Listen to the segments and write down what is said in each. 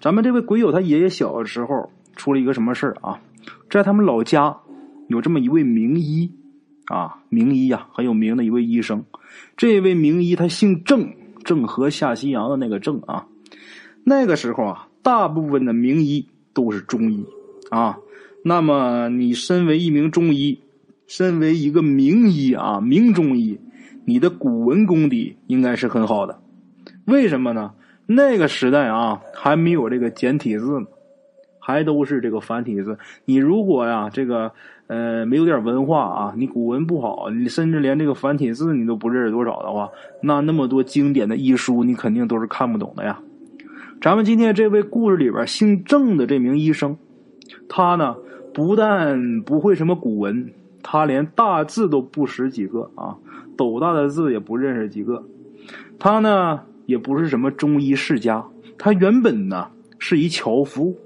咱们这位鬼友他爷爷小的时候出了一个什么事儿啊？在他们老家有这么一位名医啊，名医呀，很有名的一位医生。这位名医他姓郑，郑和下西洋的那个郑啊。那个时候啊，大部分的名医都是中医啊。那么你身为一名中医，身为一个名医啊，名中医，你的古文功底应该是很好的。为什么呢？那个时代啊，还没有这个简体字，还都是这个繁体字。你如果呀，这个呃没有点文化啊，你古文不好，你甚至连这个繁体字你都不认识多少的话，那那么多经典的医书，你肯定都是看不懂的呀。咱们今天这位故事里边姓郑的这名医生，他呢不但不会什么古文，他连大字都不识几个啊，斗大的字也不认识几个。他呢也不是什么中医世家，他原本呢是一樵夫。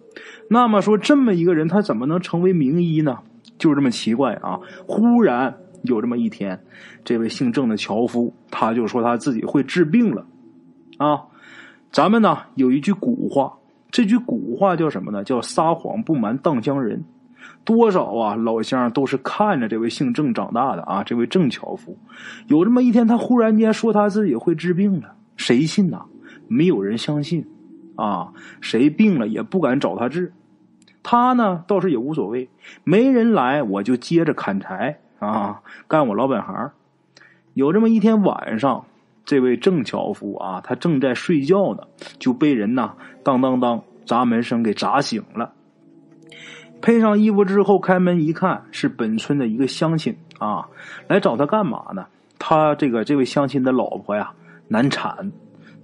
那么说这么一个人，他怎么能成为名医呢？就这么奇怪啊！忽然有这么一天，这位姓郑的樵夫他就说他自己会治病了啊。咱们呢有一句古话，这句古话叫什么呢？叫撒谎不瞒当乡人。多少啊，老乡都是看着这位姓郑长大的啊。这位郑樵夫，有这么一天，他忽然间说他自己会治病了，谁信呐？没有人相信啊。谁病了也不敢找他治。他呢倒是也无所谓，没人来我就接着砍柴啊，干我老本行。有这么一天晚上。这位郑樵夫啊，他正在睡觉呢，就被人呐当当当砸门声给砸醒了。配上衣服之后，开门一看，是本村的一个乡亲啊，来找他干嘛呢？他这个这位乡亲的老婆呀难产，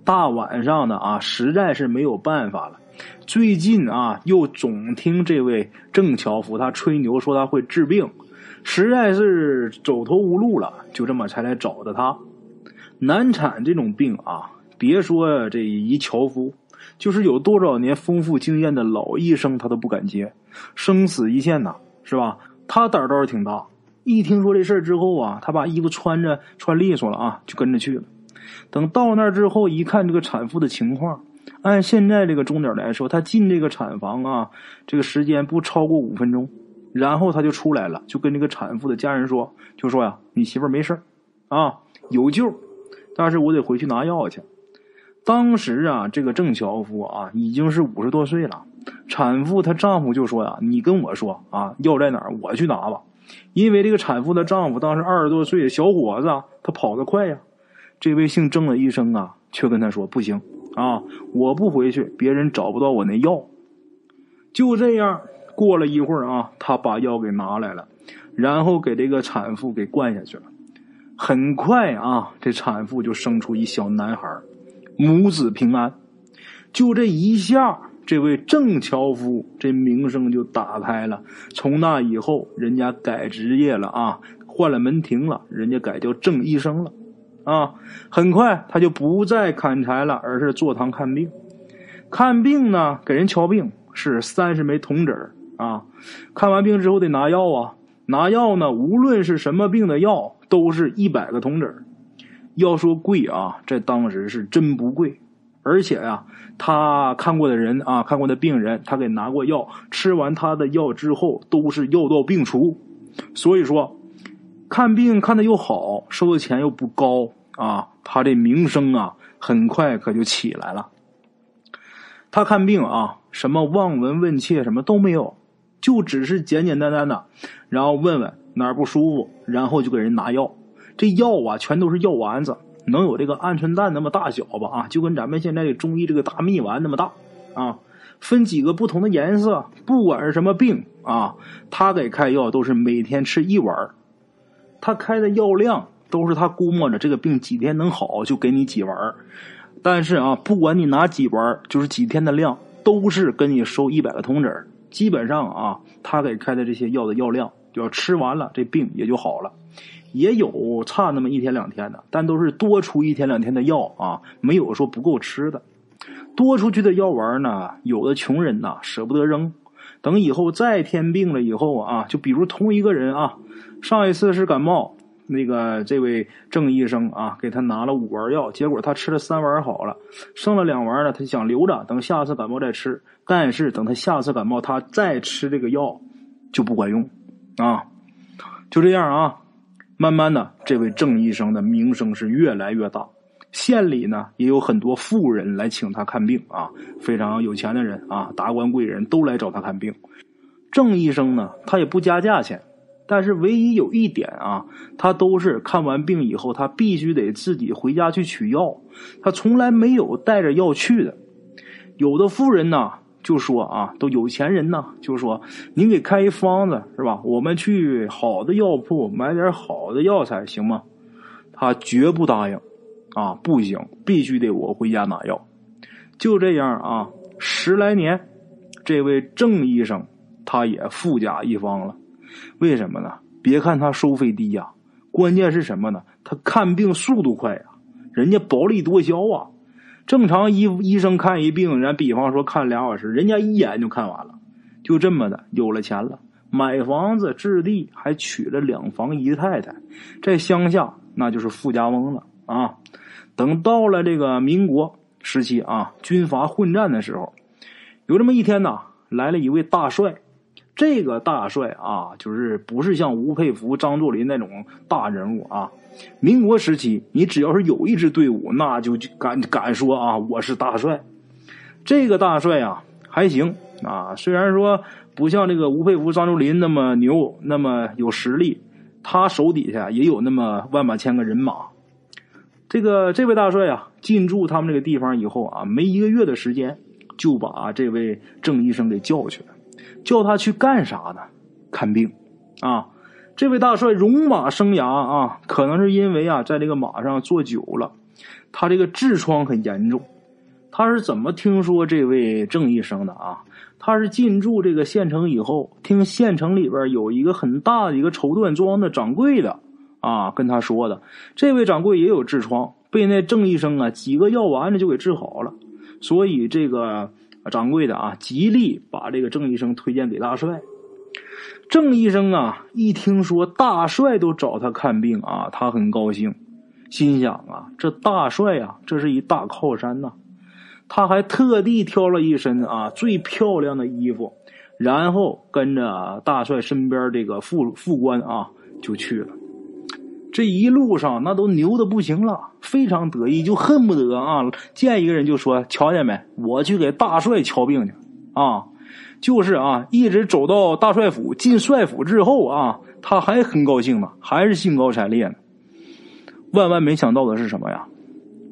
大晚上的啊，实在是没有办法了。最近啊，又总听这位郑樵夫他吹牛说他会治病，实在是走投无路了，就这么才来找的他。难产这种病啊，别说这一樵夫，就是有多少年丰富经验的老医生，他都不敢接，生死一线呐，是吧？他胆儿倒是挺大，一听说这事儿之后啊，他把衣服穿着穿利索了啊，就跟着去了。等到那儿之后，一看这个产妇的情况，按现在这个钟点来说，她进这个产房啊，这个时间不超过五分钟，然后她就出来了，就跟这个产妇的家人说，就说呀，你媳妇儿没事啊，有救。但是我得回去拿药去。当时啊，这个郑樵夫啊已经是五十多岁了。产妇她丈夫就说呀：“你跟我说啊，药在哪儿？我去拿吧。”因为这个产妇的丈夫当时二十多岁小伙子，他跑得快呀。这位姓郑的医生啊，却跟他说：“不行啊，我不回去，别人找不到我那药。”就这样，过了一会儿啊，他把药给拿来了，然后给这个产妇给灌下去了。很快啊，这产妇就生出一小男孩，母子平安。就这一下，这位郑樵夫这名声就打开了。从那以后，人家改职业了啊，换了门庭了，人家改叫郑医生了啊。很快，他就不再砍柴了，而是坐堂看病。看病呢，给人瞧病是三十枚铜子啊。看完病之后得拿药啊，拿药呢，无论是什么病的药。都是一百个铜子要说贵啊，在当时是真不贵。而且呀，他看过的人啊，看过的病人，他给拿过药，吃完他的药之后，都是药到病除。所以说，看病看的又好，收的钱又不高啊，他这名声啊，很快可就起来了。他看病啊，什么望闻问切什么都没有，就只是简简单单的，然后问问。哪儿不舒服，然后就给人拿药。这药啊，全都是药丸子，能有这个鹌鹑蛋那么大小吧？啊，就跟咱们现在的中医这个大蜜丸那么大啊。分几个不同的颜色，不管是什么病啊，他给开药都是每天吃一丸。他开的药量都是他估摸着这个病几天能好，就给你几丸。但是啊，不管你拿几丸，就是几天的量，都是跟你收一百个铜子。基本上啊，他给开的这些药的药量。就要吃完了，这病也就好了。也有差那么一天两天的，但都是多出一天两天的药啊，没有说不够吃的。多出去的药丸呢，有的穷人呐舍不得扔，等以后再添病了以后啊，就比如同一个人啊，上一次是感冒，那个这位郑医生啊，给他拿了五丸药，结果他吃了三丸好了，剩了两丸呢，他想留着，等下次感冒再吃。但是等他下次感冒，他再吃这个药就不管用啊。就这样啊，慢慢的，这位郑医生的名声是越来越大，县里呢也有很多富人来请他看病啊，非常有钱的人啊，达官贵人都来找他看病。郑医生呢，他也不加价钱。但是唯一有一点啊，他都是看完病以后，他必须得自己回家去取药，他从来没有带着药去的。有的富人呢就说啊，都有钱人呢就说，您给开一方子是吧？我们去好的药铺买点好的药材行吗？他绝不答应，啊，不行，必须得我回家拿药。就这样啊，十来年，这位郑医生他也富甲一方了。为什么呢？别看他收费低呀，关键是什么呢？他看病速度快呀，人家薄利多销啊。正常医医生看一病，人比方说看俩小时，人家一眼就看完了。就这么的，有了钱了，买房子置地，还娶了两房姨太太，在乡下那就是富家翁了啊。等到了这个民国时期啊，军阀混战的时候，有这么一天呐，来了一位大帅。这个大帅啊，就是不是像吴佩孚、张作霖那种大人物啊。民国时期，你只要是有一支队伍，那就敢敢说啊，我是大帅。这个大帅啊，还行啊，虽然说不像这个吴佩孚、张作霖那么牛，那么有实力，他手底下也有那么万把千个人马。这个这位大帅啊，进驻他们这个地方以后啊，没一个月的时间，就把这位郑医生给叫去了。叫他去干啥呢？看病，啊！这位大帅戎马生涯啊，可能是因为啊，在这个马上坐久了，他这个痔疮很严重。他是怎么听说这位郑医生的啊？他是进驻这个县城以后，听县城里边有一个很大的一个绸缎庄的掌柜的啊，跟他说的。这位掌柜也有痔疮，被那郑医生啊几个药丸子就给治好了，所以这个。掌柜的啊，极力把这个郑医生推荐给大帅。郑医生啊，一听说大帅都找他看病啊，他很高兴，心想啊，这大帅啊，这是一大靠山呐。他还特地挑了一身啊最漂亮的衣服，然后跟着大帅身边这个副副官啊就去了。这一路上那都牛的不行了，非常得意，就恨不得啊见一个人就说：“瞧见没，我去给大帅瞧病去。”啊，就是啊，一直走到大帅府，进帅府之后啊，他还很高兴呢，还是兴高采烈呢。万万没想到的是什么呀？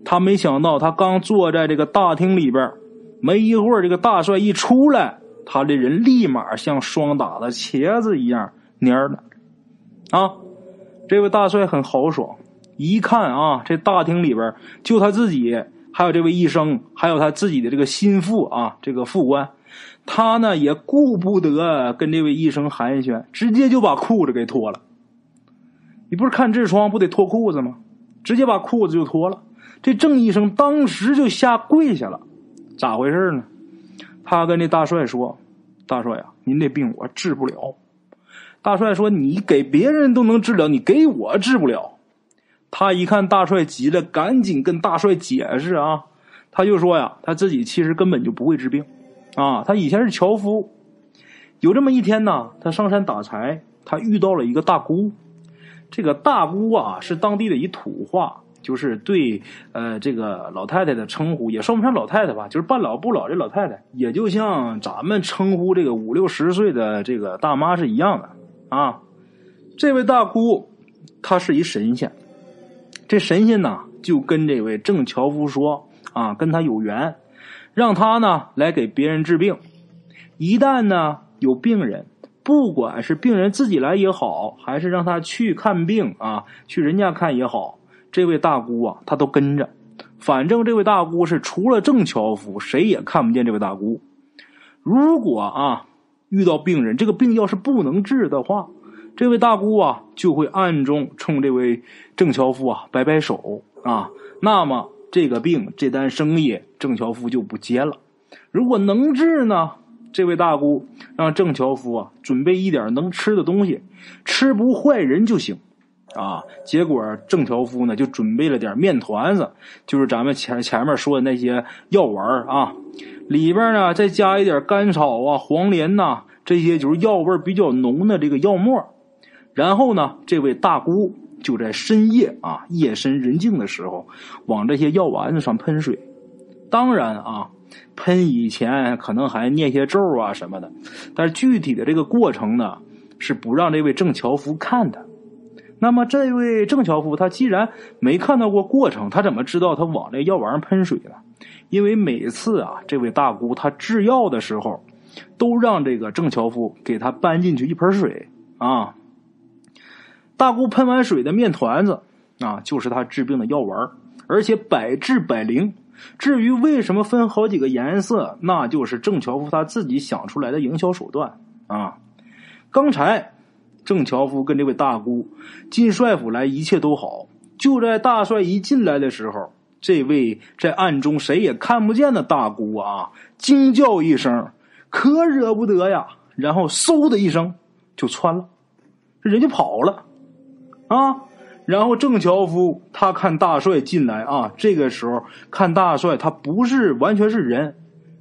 他没想到，他刚坐在这个大厅里边，没一会儿，这个大帅一出来，他这人立马像霜打的茄子一样蔫了，啊。这位大帅很豪爽，一看啊，这大厅里边就他自己，还有这位医生，还有他自己的这个心腹啊，这个副官，他呢也顾不得跟这位医生寒暄，直接就把裤子给脱了。你不是看痔疮不得脱裤子吗？直接把裤子就脱了。这郑医生当时就下跪下了，咋回事呢？他跟这大帅说：“大帅啊，您这病我治不了。”大帅说：“你给别人都能治了，你给我治不了。”他一看大帅急了，赶紧跟大帅解释啊。他就说呀：“他自己其实根本就不会治病，啊，他以前是樵夫。有这么一天呢，他上山打柴，他遇到了一个大姑。这个大姑啊，是当地的一土话，就是对呃这个老太太的称呼，也算不上老太太吧，就是半老不老的老太太，也就像咱们称呼这个五六十岁的这个大妈是一样的。”啊，这位大姑，她是一神仙。这神仙呢，就跟这位郑樵夫说：“啊，跟他有缘，让他呢来给别人治病。一旦呢有病人，不管是病人自己来也好，还是让他去看病啊，去人家看也好，这位大姑啊，他都跟着。反正这位大姑是除了郑樵夫，谁也看不见这位大姑。如果啊。”遇到病人，这个病要是不能治的话，这位大姑啊就会暗中冲这位郑樵夫啊摆摆手啊。那么这个病这单生意郑樵夫就不接了。如果能治呢，这位大姑让郑樵夫啊准备一点能吃的东西，吃不坏人就行啊，结果郑樵夫呢就准备了点面团子，就是咱们前前面说的那些药丸啊，里边呢再加一点甘草啊、黄连呐，这些就是药味比较浓的这个药末。然后呢，这位大姑就在深夜啊，夜深人静的时候，往这些药丸子上喷水。当然啊，喷以前可能还念些咒啊什么的，但是具体的这个过程呢，是不让这位郑樵夫看的。那么，这位郑樵夫他既然没看到过过程，他怎么知道他往这药丸上喷水呢？因为每次啊，这位大姑她制药的时候，都让这个郑樵夫给他搬进去一盆水啊。大姑喷完水的面团子啊，就是他治病的药丸，而且百治百灵。至于为什么分好几个颜色，那就是郑樵夫他自己想出来的营销手段啊。刚才。郑樵夫跟这位大姑进帅府来，一切都好。就在大帅一进来的时候，这位在暗中谁也看不见的大姑啊，惊叫一声，可惹不得呀！然后嗖的一声就窜了，人就跑了啊。然后郑樵夫他看大帅进来啊，这个时候看大帅他不是完全是人，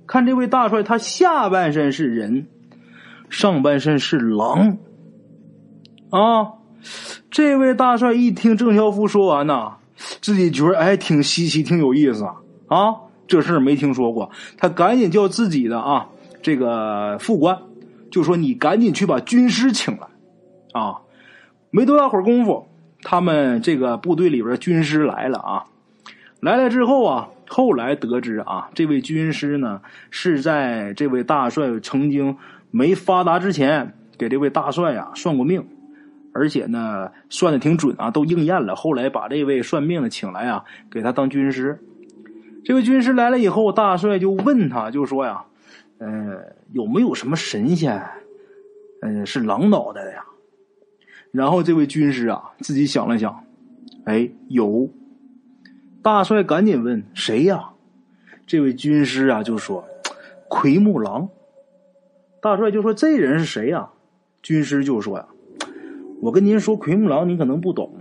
看这位大帅他下半身是人，上半身是狼。啊！这位大帅一听郑樵夫说完呐，自己觉得哎挺稀奇，挺有意思啊！这事儿没听说过，他赶紧叫自己的啊这个副官，就说你赶紧去把军师请来啊！没多大会儿功夫，他们这个部队里边军师来了啊！来了之后啊，后来得知啊，这位军师呢是在这位大帅曾经没发达之前，给这位大帅呀算过命。而且呢，算的挺准啊，都应验了。后来把这位算命的请来啊，给他当军师。这位军师来了以后，大帅就问他，就说呀：“呃，有没有什么神仙，嗯，是狼脑袋的呀？”然后这位军师啊，自己想了想，哎，有。大帅赶紧问谁呀？这位军师啊就说：“奎木狼。”大帅就说：“这人是谁呀？”军师就说：“呀。”我跟您说，奎木狼你可能不懂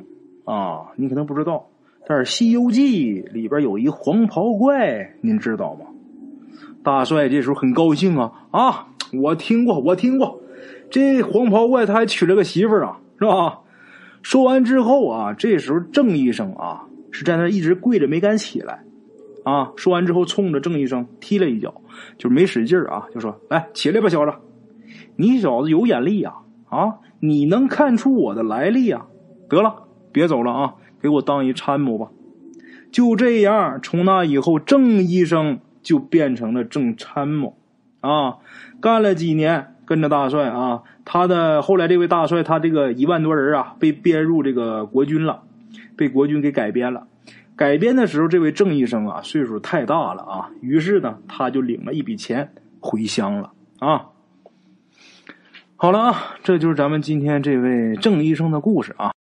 啊，你可能不知道。但是《西游记》里边有一黄袍怪，您知道吗？大帅这时候很高兴啊啊！我听过，我听过。这黄袍怪他还娶了个媳妇儿啊，是吧？说完之后啊，这时候郑医生啊是在那一直跪着没敢起来啊。说完之后，冲着郑医生踢了一脚，就没使劲啊，就说：“来，起来吧，小子，你小子有眼力呀啊！”啊你能看出我的来历啊？得了，别走了啊！给我当一参谋吧。就这样，从那以后，郑医生就变成了郑参谋啊。干了几年，跟着大帅啊。他的后来这位大帅，他这个一万多人啊，被编入这个国军了，被国军给改编了。改编的时候，这位郑医生啊，岁数太大了啊，于是呢，他就领了一笔钱回乡了啊。好了啊，这就是咱们今天这位郑医生的故事啊。